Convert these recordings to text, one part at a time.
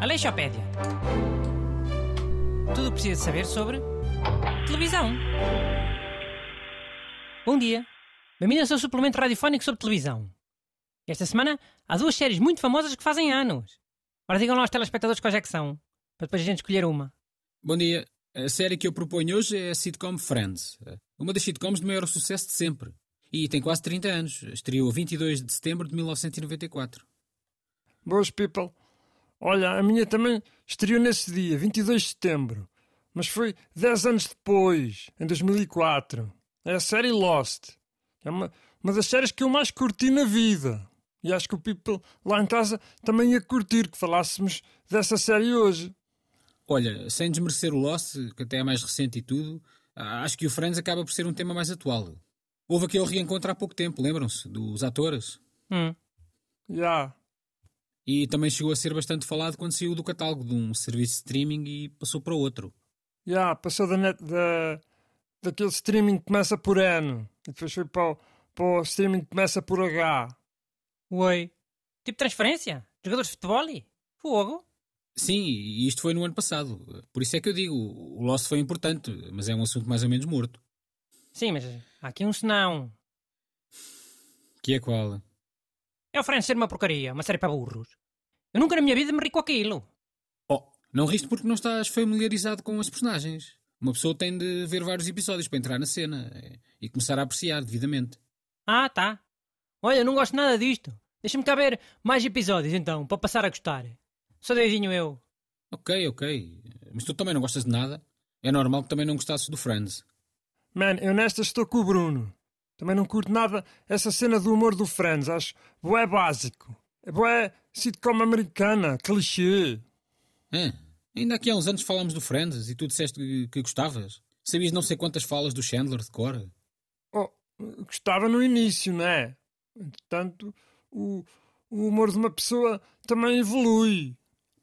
Aleixopédia. Tudo precisa saber sobre televisão. Bom dia. Bem-vindos ao suplemento radiofónico sobre televisão. Esta semana há duas séries muito famosas que fazem anos. Ora, digam lá aos telespectadores quais é que são, para depois a gente escolher uma. Bom dia. A série que eu proponho hoje é a sitcom Friends. Uma das sitcoms de maior sucesso de sempre. E tem quase 30 anos. Estreou a 22 de setembro de 1994. Boas, people. Olha, a minha também estreou nesse dia, 22 de setembro. Mas foi 10 anos depois, em 2004. É a série Lost. É uma, uma das séries que eu mais curti na vida. E acho que o people lá em casa também ia curtir que falássemos dessa série hoje. Olha, sem desmerecer o Lost, que até é mais recente e tudo, acho que o Friends acaba por ser um tema mais atual. Houve aquele reencontro há pouco tempo, lembram-se? Dos atores. Hum. Já. Yeah. E também chegou a ser bastante falado quando saiu do catálogo de um serviço de streaming e passou para outro. Já, yeah, passou da, net, da, daquele streaming que começa por N e depois foi para o, para o streaming que começa por H. Oi. Tipo transferência? Jogadores de futebol? Fogo? Sim, e isto foi no ano passado. Por isso é que eu digo, o Lost foi importante, mas é um assunto mais ou menos morto. Sim, mas há aqui um senão. Que é qual? É o Friends ser uma porcaria, uma série para burros. Eu nunca na minha vida me ri com aquilo. Oh, não riste porque não estás familiarizado com as personagens. Uma pessoa tem de ver vários episódios para entrar na cena eh, e começar a apreciar devidamente. Ah, tá. Olha, não gosto nada disto. Deixa-me cá ver mais episódios então, para passar a gostar. Sou doidinho eu. Ok, ok. Mas tu também não gostas de nada? É normal que também não gostasses do Friends. Man, eu nesta estou com o Bruno. Também não curto nada essa cena do humor do Friends. Acho bué básico. É bué sitcom americana, clichê. É, ainda aqui há uns anos falámos do Friends e tu disseste que, que gostavas. Sabias não sei quantas falas do Chandler de cor? Oh, gostava no início, não é? Entretanto, o, o humor de uma pessoa também evolui.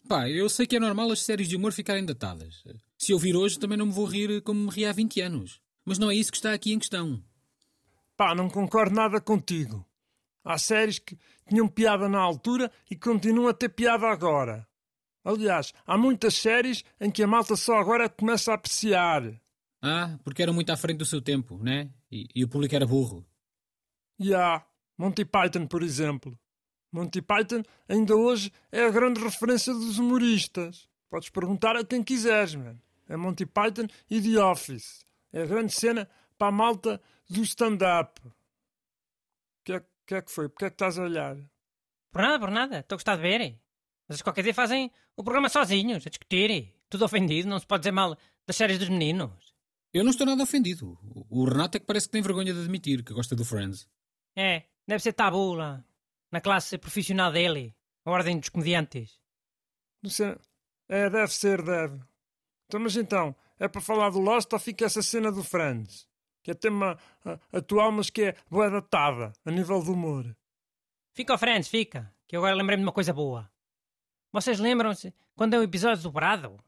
Pá, eu sei que é normal as séries de humor ficarem datadas. Se eu vir hoje também não me vou rir como me ri há 20 anos. Mas não é isso que está aqui em questão. Pá, não concordo nada contigo. Há séries que tinham piada na altura e continuam a ter piada agora. Aliás, há muitas séries em que a malta só agora começa a apreciar. Ah, porque eram muito à frente do seu tempo, né? E, e o público era burro. Já. Yeah. Monty Python, por exemplo. Monty Python ainda hoje é a grande referência dos humoristas. Podes perguntar a quem quiseres, man. É Monty Python e The Office. É a grande cena para a malta do stand-up. O que, é, que é que foi? Porquê é que estás a olhar? Por nada, por nada. Estou a gostar de ver. Mas qualquer dia fazem o programa sozinhos, a discutir. Tudo ofendido, não se pode dizer mal das séries dos meninos. Eu não estou nada ofendido. O Renato é que parece que tem vergonha de admitir que gosta do Friends. É, deve ser tabu lá, na classe profissional dele, a ordem dos comediantes. É, deve ser, deve. Então, mas então, é para falar do Lost ou fica essa cena do Friends? Que é tema uh, atual, mas que é boa datada, a nível do humor. Fica o Friends, fica. Que eu agora lembrei-me de uma coisa boa. Vocês lembram-se quando é um episódio dobrado?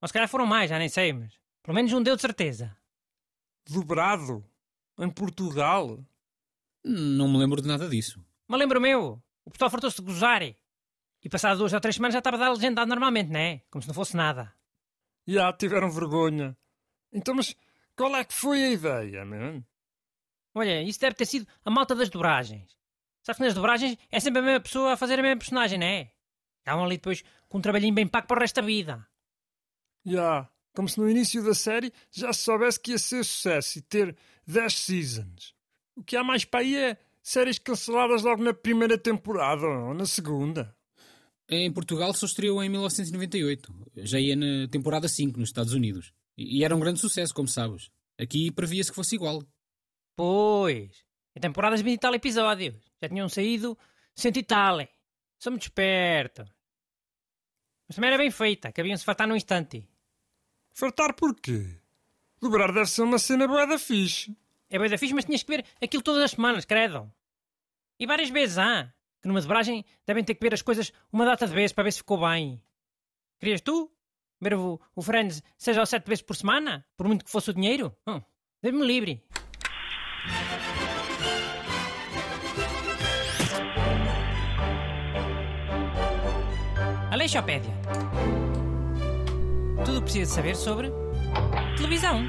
Ou se calhar foram mais, já nem sei, mas pelo menos um deu de certeza. Dobrado? Em Portugal? Não me lembro de nada disso. Mas lembro meu. O pessoal fartou-se de gozar. E passado duas ou três semanas já estava a dar legendado normalmente, não é? Como se não fosse nada. Já tiveram vergonha. Então, mas qual é que foi a ideia, man? Olha, isso deve ter sido a malta das dobragens. Sabes que nas dobragens é sempre a mesma pessoa a fazer a mesma personagem, não é? Estavam ali depois com um trabalhinho bem pago para o resto da vida. Já, como se no início da série já se soubesse que ia ser sucesso e ter 10 seasons. O que há mais para aí é séries canceladas logo na primeira temporada ou na segunda. Em Portugal só estreou em 1998. Já ia na temporada 5 nos Estados Unidos. E era um grande sucesso, como sabes. Aqui previa-se que fosse igual. Pois. Em temporadas de 20 e tal episódios. Já tinham saído cento e tal. Sou muito esperto. Mas também era bem feita, que haviam-se fartar num instante. Fartar porquê? Dobrar deve ser uma cena boa da fixe. É boa da fixe, mas tinhas que ver aquilo todas as semanas, credo. E várias vezes há. Ah, numa dobragem, devem ter que ver as coisas uma data de vez para ver se ficou bem. Querias tu? Ver o, o Friends seja ou sete vezes por semana? Por muito que fosse o dinheiro? Hum, Deus-me livre. Aleixopédia. Tudo o que precisa saber sobre televisão.